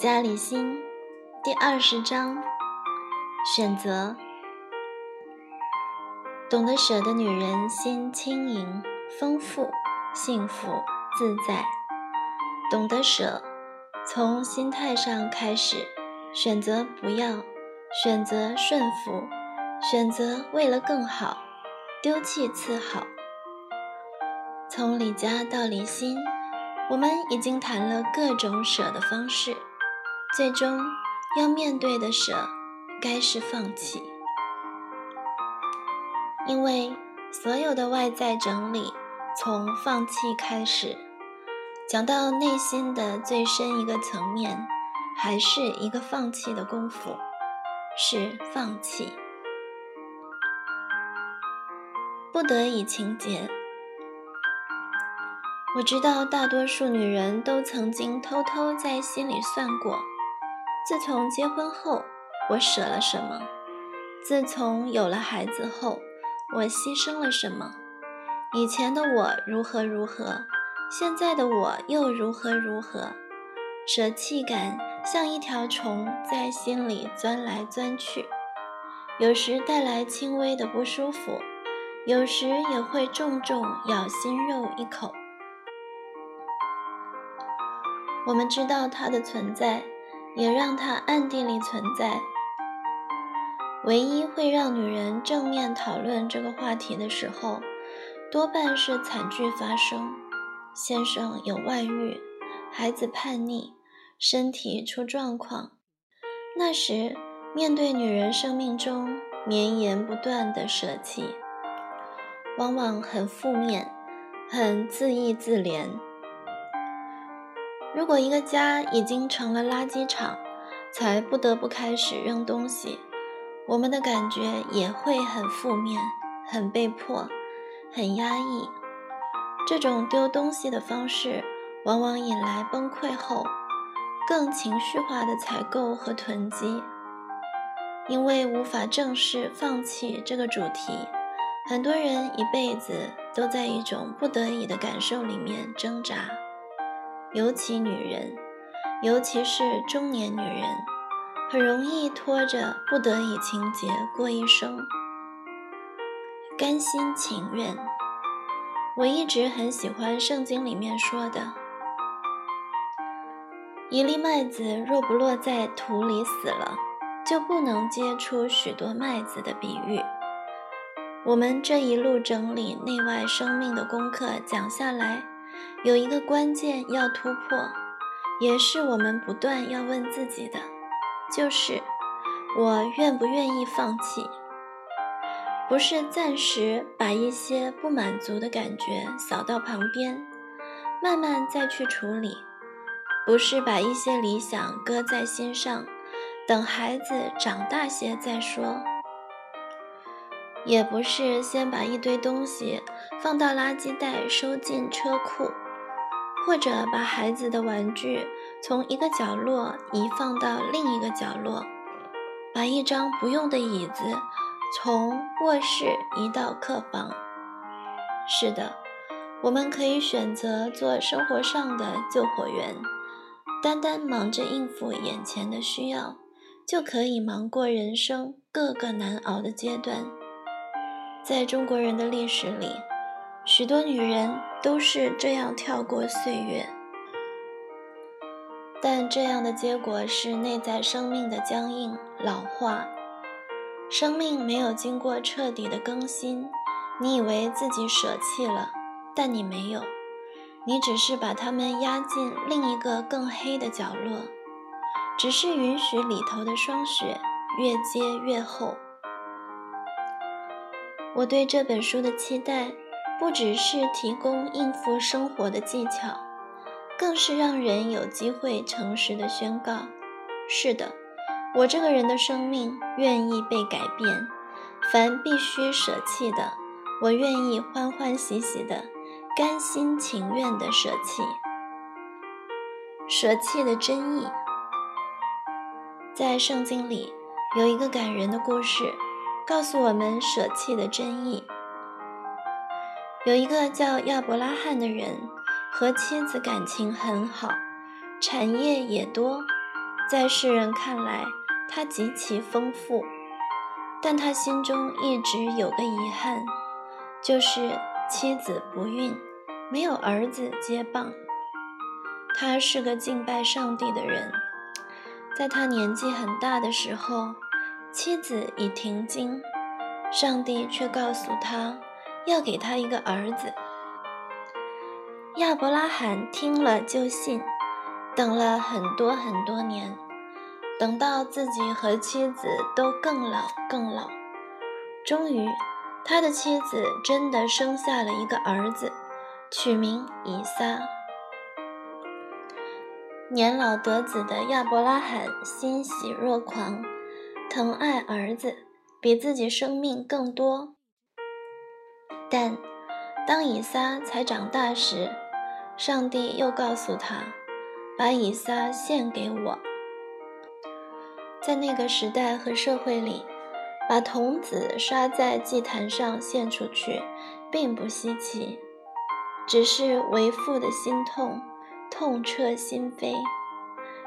家李心第二十章选择。懂得舍的女人心轻盈、丰富、幸福、自在。懂得舍，从心态上开始，选择不要，选择顺服，选择为了更好，丢弃次好。从李家到李心，我们已经谈了各种舍的方式。最终要面对的舍，该是放弃，因为所有的外在整理从放弃开始，讲到内心的最深一个层面，还是一个放弃的功夫，是放弃。不得已情节，我知道大多数女人都曾经偷偷在心里算过。自从结婚后，我舍了什么？自从有了孩子后，我牺牲了什么？以前的我如何如何，现在的我又如何如何？舍弃感像一条虫在心里钻来钻去，有时带来轻微的不舒服，有时也会重重咬心肉一口。我们知道它的存在。也让它暗地里存在。唯一会让女人正面讨论这个话题的时候，多半是惨剧发生：先生有外遇，孩子叛逆，身体出状况。那时，面对女人生命中绵延不断的舍弃，往往很负面，很自义自怜。如果一个家已经成了垃圾场，才不得不开始扔东西，我们的感觉也会很负面、很被迫、很压抑。这种丢东西的方式，往往引来崩溃后更情绪化的采购和囤积。因为无法正视放弃这个主题，很多人一辈子都在一种不得已的感受里面挣扎。尤其女人，尤其是中年女人，很容易拖着不得已情节过一生，甘心情愿。我一直很喜欢圣经里面说的：“一粒麦子若不落在土里死了，就不能结出许多麦子的比喻。”我们这一路整理内外生命的功课讲下来。有一个关键要突破，也是我们不断要问自己的，就是我愿不愿意放弃？不是暂时把一些不满足的感觉扫到旁边，慢慢再去处理；不是把一些理想搁在心上，等孩子长大些再说；也不是先把一堆东西放到垃圾袋收进车库。或者把孩子的玩具从一个角落移放到另一个角落，把一张不用的椅子从卧室移到客房。是的，我们可以选择做生活上的救火员，单单忙着应付眼前的需要，就可以忙过人生各个难熬的阶段。在中国人的历史里。许多女人都是这样跳过岁月，但这样的结果是内在生命的僵硬老化，生命没有经过彻底的更新。你以为自己舍弃了，但你没有，你只是把它们压进另一个更黑的角落，只是允许里头的霜雪越结越厚。我对这本书的期待。不只是提供应付生活的技巧，更是让人有机会诚实的宣告：是的，我这个人的生命愿意被改变。凡必须舍弃的，我愿意欢欢喜喜的、甘心情愿的舍弃。舍弃的真意，在圣经里有一个感人的故事，告诉我们舍弃的真意。有一个叫亚伯拉罕的人，和妻子感情很好，产业也多，在世人看来，他极其丰富，但他心中一直有个遗憾，就是妻子不孕，没有儿子接棒。他是个敬拜上帝的人，在他年纪很大的时候，妻子已停经，上帝却告诉他要给他一个儿子。亚伯拉罕听了就信，等了很多很多年，等到自己和妻子都更老更老，终于，他的妻子真的生下了一个儿子，取名以撒。年老得子的亚伯拉罕欣喜若狂，疼爱儿子比自己生命更多。但当以撒才长大时，上帝又告诉他：“把以撒献给我。”在那个时代和社会里，把童子杀在祭坛上献出去，并不稀奇，只是为父的心痛。痛彻心扉，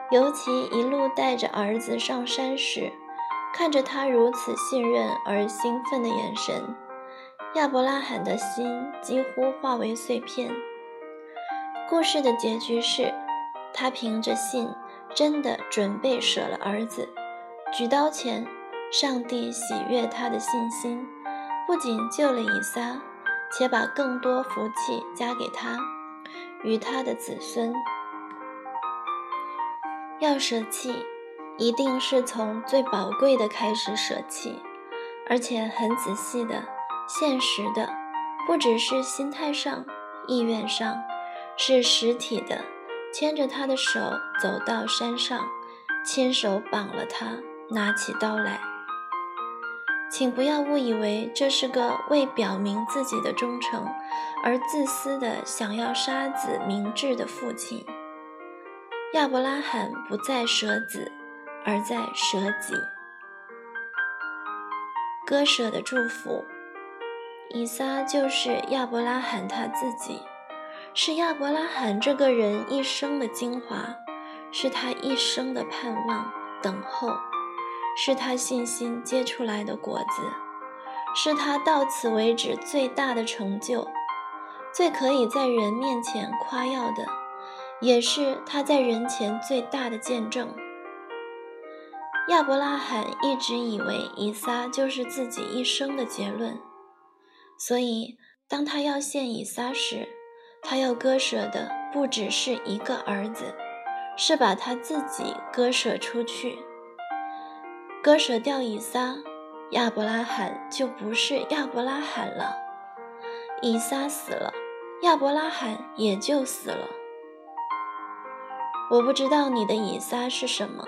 尤其一路带着儿子上山时，看着他如此信任而兴奋的眼神，亚伯拉罕的心几乎化为碎片。故事的结局是，他凭着信真的准备舍了儿子，举刀前，上帝喜悦他的信心，不仅救了以撒，且把更多福气加给他。与他的子孙，要舍弃，一定是从最宝贵的开始舍弃，而且很仔细的、现实的，不只是心态上、意愿上，是实体的，牵着他的手走到山上，亲手绑了他，拿起刀来。请不要误以为这是个为表明自己的忠诚而自私的想要杀子明智的父亲。亚伯拉罕不再舍子，而在舍己。割舍的祝福，以撒就是亚伯拉罕他自己，是亚伯拉罕这个人一生的精华，是他一生的盼望、等候。是他信心结出来的果子，是他到此为止最大的成就，最可以在人面前夸耀的，也是他在人前最大的见证。亚伯拉罕一直以为以撒就是自己一生的结论，所以当他要献以撒时，他要割舍的不只是一个儿子，是把他自己割舍出去。割舍掉以撒，亚伯拉罕就不是亚伯拉罕了。以撒死了，亚伯拉罕也就死了。我不知道你的以撒是什么，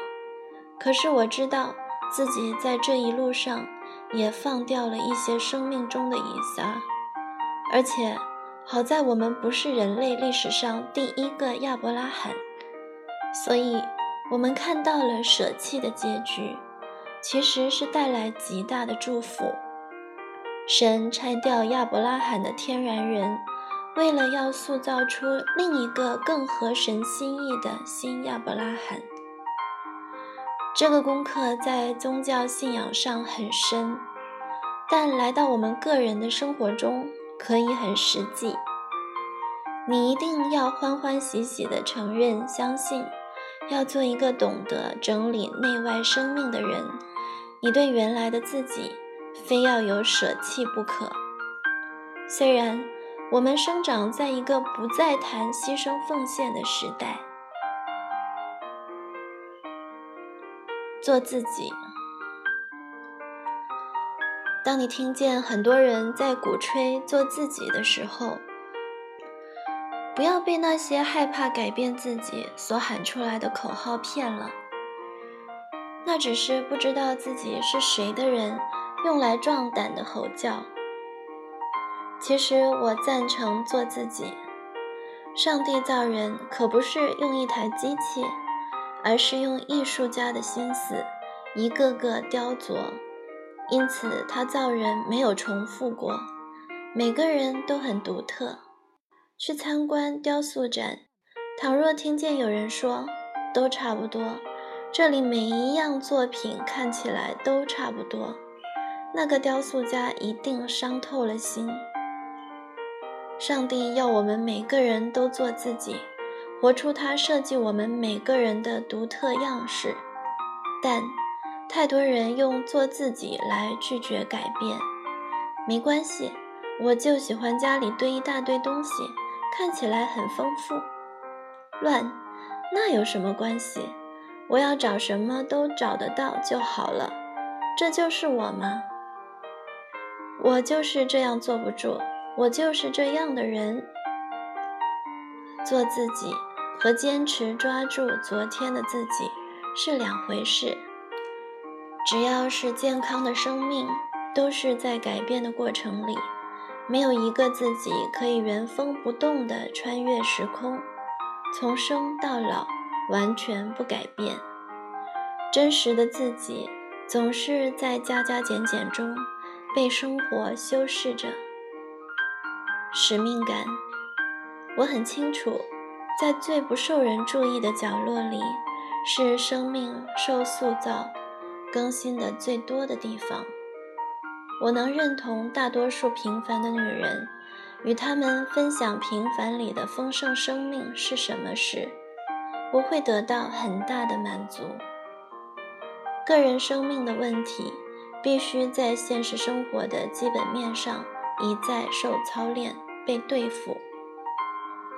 可是我知道自己在这一路上也放掉了一些生命中的以撒，而且好在我们不是人类历史上第一个亚伯拉罕，所以我们看到了舍弃的结局。其实是带来极大的祝福。神拆掉亚伯拉罕的天然人，为了要塑造出另一个更合神心意的新亚伯拉罕。这个功课在宗教信仰上很深，但来到我们个人的生活中可以很实际。你一定要欢欢喜喜地承认、相信，要做一个懂得整理内外生命的人。你对原来的自己，非要有舍弃不可。虽然我们生长在一个不再谈牺牲奉献的时代，做自己。当你听见很多人在鼓吹做自己的时候，不要被那些害怕改变自己所喊出来的口号骗了。那只是不知道自己是谁的人用来壮胆的吼叫。其实我赞成做自己。上帝造人可不是用一台机器，而是用艺术家的心思一个个雕琢，因此他造人没有重复过，每个人都很独特。去参观雕塑展，倘若听见有人说都差不多。这里每一样作品看起来都差不多，那个雕塑家一定伤透了心。上帝要我们每个人都做自己，活出他设计我们每个人的独特样式。但太多人用做自己来拒绝改变。没关系，我就喜欢家里堆一大堆东西，看起来很丰富。乱，那有什么关系？我要找什么都找得到就好了。这就是我吗？我就是这样坐不住。我就是这样的人，做自己和坚持抓住昨天的自己是两回事。只要是健康的生命，都是在改变的过程里，没有一个自己可以原封不动地穿越时空，从生到老完全不改变。真实的自己总是在加加减减中被生活修饰着。使命感，我很清楚，在最不受人注意的角落里，是生命受塑造、更新的最多的地方。我能认同大多数平凡的女人，与她们分享平凡里的丰盛生命是什么时，我会得到很大的满足。个人生命的问题，必须在现实生活的基本面上一再受操练。被对付。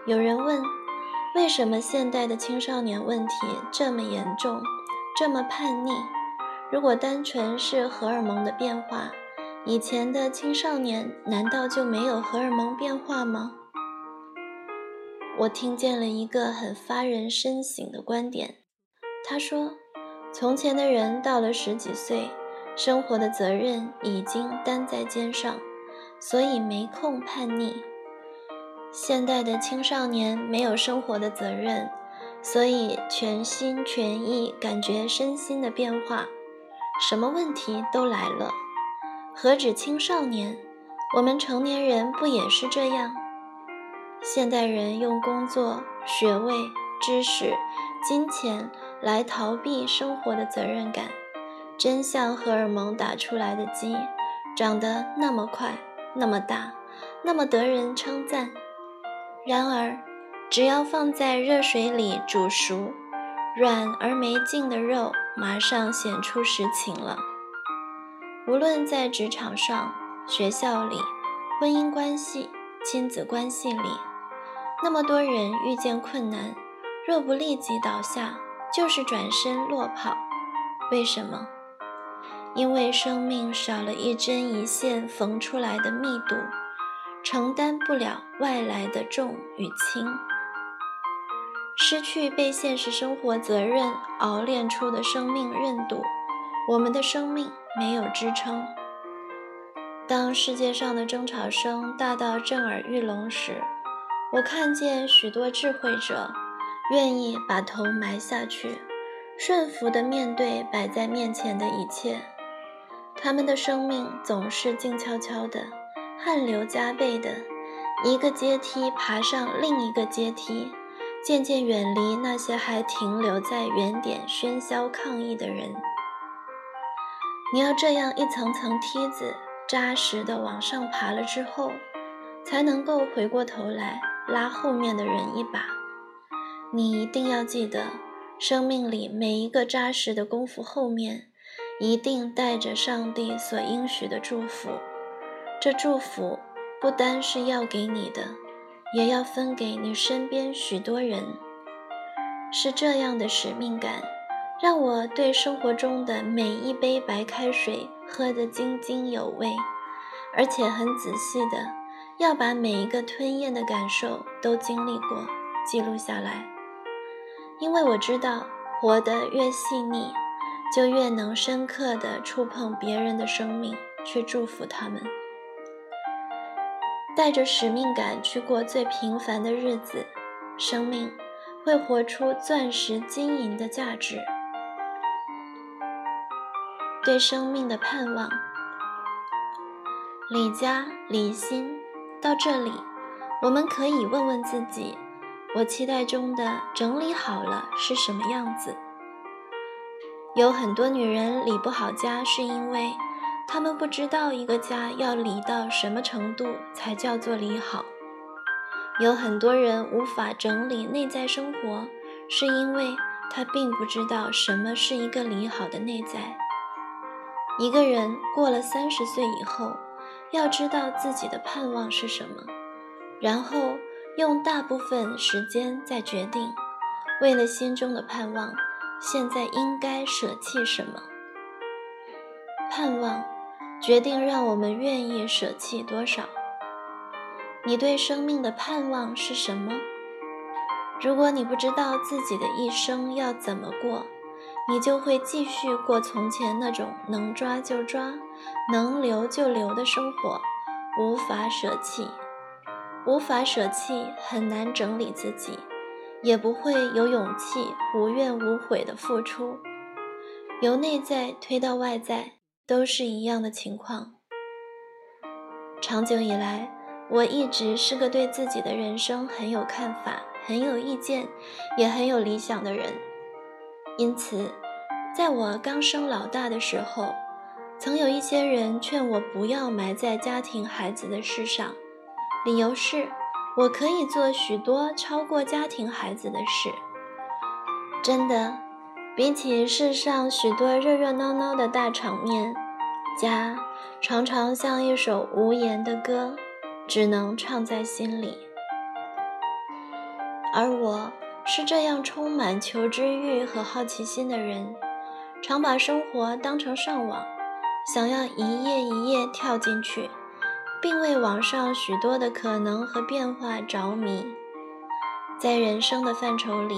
有人问，为什么现代的青少年问题这么严重，这么叛逆？如果单纯是荷尔蒙的变化，以前的青少年难道就没有荷尔蒙变化吗？我听见了一个很发人深省的观点。他说，从前的人到了十几岁，生活的责任已经担在肩上，所以没空叛逆。现代的青少年没有生活的责任，所以全心全意感觉身心的变化，什么问题都来了。何止青少年，我们成年人不也是这样？现代人用工作、学位、知识、金钱来逃避生活的责任感，真像荷尔蒙打出来的鸡，长得那么快、那么大、那么得人称赞。然而，只要放在热水里煮熟，软而没劲的肉马上显出实情了。无论在职场上、学校里、婚姻关系、亲子关系里，那么多人遇见困难，若不立即倒下，就是转身落跑。为什么？因为生命少了一针一线缝出来的密度。承担不了外来的重与轻，失去被现实生活责任熬炼出的生命韧度，我们的生命没有支撑。当世界上的争吵声大到震耳欲聋时，我看见许多智慧者愿意把头埋下去，顺服地面对摆在面前的一切。他们的生命总是静悄悄的。汗流浃背的一个阶梯爬上另一个阶梯，渐渐远离那些还停留在原点喧嚣抗议的人。你要这样一层层梯子扎实地往上爬了之后，才能够回过头来拉后面的人一把。你一定要记得，生命里每一个扎实的功夫后面，一定带着上帝所应许的祝福。这祝福不单是要给你的，也要分给你身边许多人。是这样的使命感，让我对生活中的每一杯白开水喝得津津有味，而且很仔细的要把每一个吞咽的感受都经历过，记录下来。因为我知道，活得越细腻，就越能深刻地触碰别人的生命，去祝福他们。带着使命感去过最平凡的日子，生命会活出钻石金银的价值。对生命的盼望，李家、李欣，到这里，我们可以问问自己：我期待中的整理好了是什么样子？有很多女人理不好家，是因为他们不知道一个家要理到什么程度才叫做理好。有很多人无法整理内在生活，是因为他并不知道什么是一个理好的内在。一个人过了三十岁以后，要知道自己的盼望是什么，然后用大部分时间再决定，为了心中的盼望，现在应该舍弃什么。盼望决定让我们愿意舍弃多少。你对生命的盼望是什么？如果你不知道自己的一生要怎么过，你就会继续过从前那种能抓就抓、能留就留的生活，无法舍弃，无法舍弃，很难整理自己，也不会有勇气无怨无悔的付出。由内在推到外在，都是一样的情况。长久以来，我一直是个对自己的人生很有看法、很有意见，也很有理想的人。因此，在我刚生老大的时候，曾有一些人劝我不要埋在家庭孩子的事上，理由是我可以做许多超过家庭孩子的事。真的，比起世上许多热热闹闹的大场面，家常常像一首无言的歌，只能唱在心里。而我。是这样充满求知欲和好奇心的人，常把生活当成上网，想要一页一页跳进去，并为网上许多的可能和变化着迷。在人生的范畴里，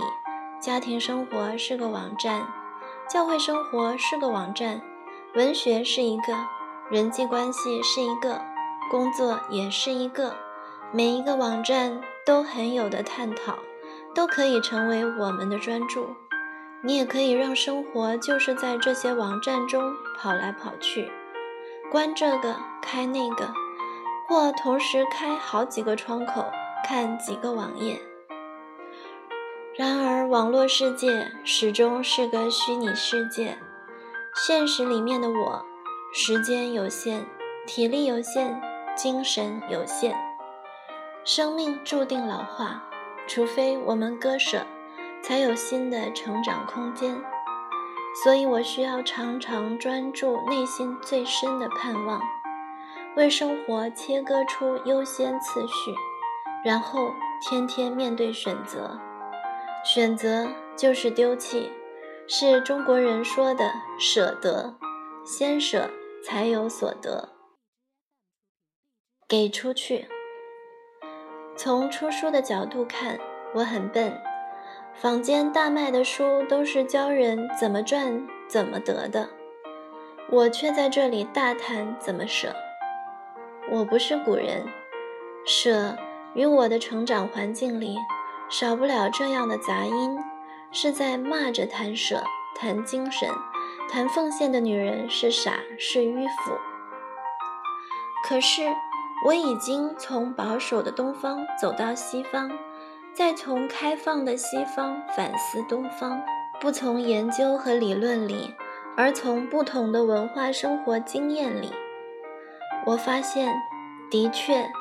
家庭生活是个网站，教会生活是个网站，文学是一个，人际关系是一个，工作也是一个，每一个网站都很有的探讨。都可以成为我们的专注。你也可以让生活就是在这些网站中跑来跑去，关这个开那个，或同时开好几个窗口看几个网页。然而，网络世界始终是个虚拟世界，现实里面的我，时间有限，体力有限，精神有限，生命注定老化。除非我们割舍，才有新的成长空间。所以我需要常常专注内心最深的盼望，为生活切割出优先次序，然后天天面对选择。选择就是丢弃，是中国人说的舍得，先舍才有所得。给出去。从出书的角度看，我很笨。坊间大卖的书都是教人怎么赚、怎么得的，我却在这里大谈怎么舍。我不是古人，舍与我的成长环境里少不了这样的杂音，是在骂着谈舍、谈精神、谈奉献的女人是傻是迂腐。可是。我已经从保守的东方走到西方，再从开放的西方反思东方，不从研究和理论里，而从不同的文化生活经验里，我发现，的确，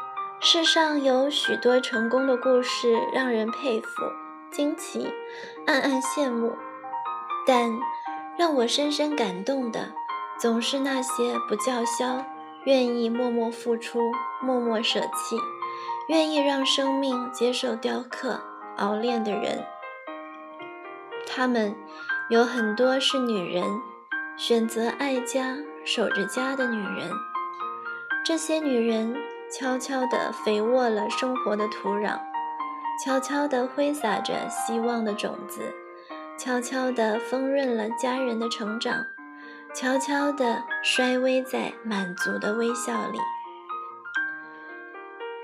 世上有许多成功的故事让人佩服、惊奇、暗暗羡慕，但让我深深感动的，总是那些不叫嚣。愿意默默付出，默默舍弃，愿意让生命接受雕刻、熬炼的人，他们有很多是女人，选择爱家、守着家的女人。这些女人悄悄地肥沃了生活的土壤，悄悄地挥洒着希望的种子，悄悄地丰润了家人的成长。悄悄地衰微在满足的微笑里。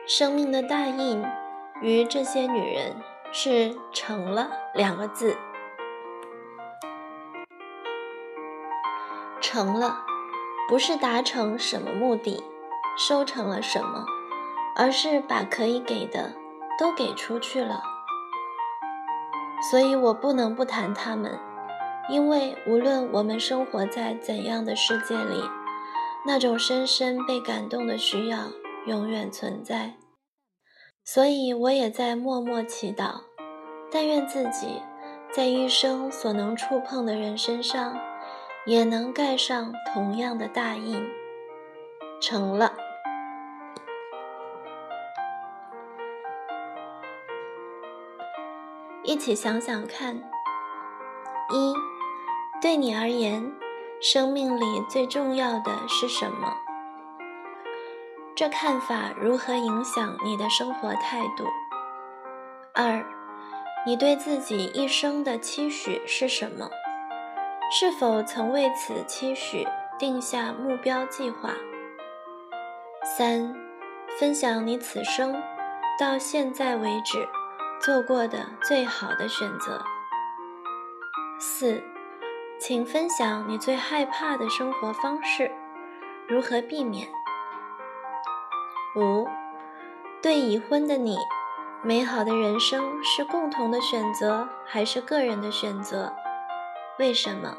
生命的大印与这些女人是“成了”两个字。成了，不是达成什么目的，收成了什么，而是把可以给的都给出去了。所以我不能不谈他们。因为无论我们生活在怎样的世界里，那种深深被感动的需要永远存在。所以，我也在默默祈祷，但愿自己在一生所能触碰的人身上，也能盖上同样的大印。成了。一起想想看：一，对你而言，生命里最重要的是什么？这看法如何影响你的生活态度？二，你对自己一生的期许是什么？是否曾为此期许定下目标计划？三，分享你此生到现在为止做过的最好的选择。四，请分享你最害怕的生活方式，如何避免？五，对已婚的你，美好的人生是共同的选择还是个人的选择？为什么？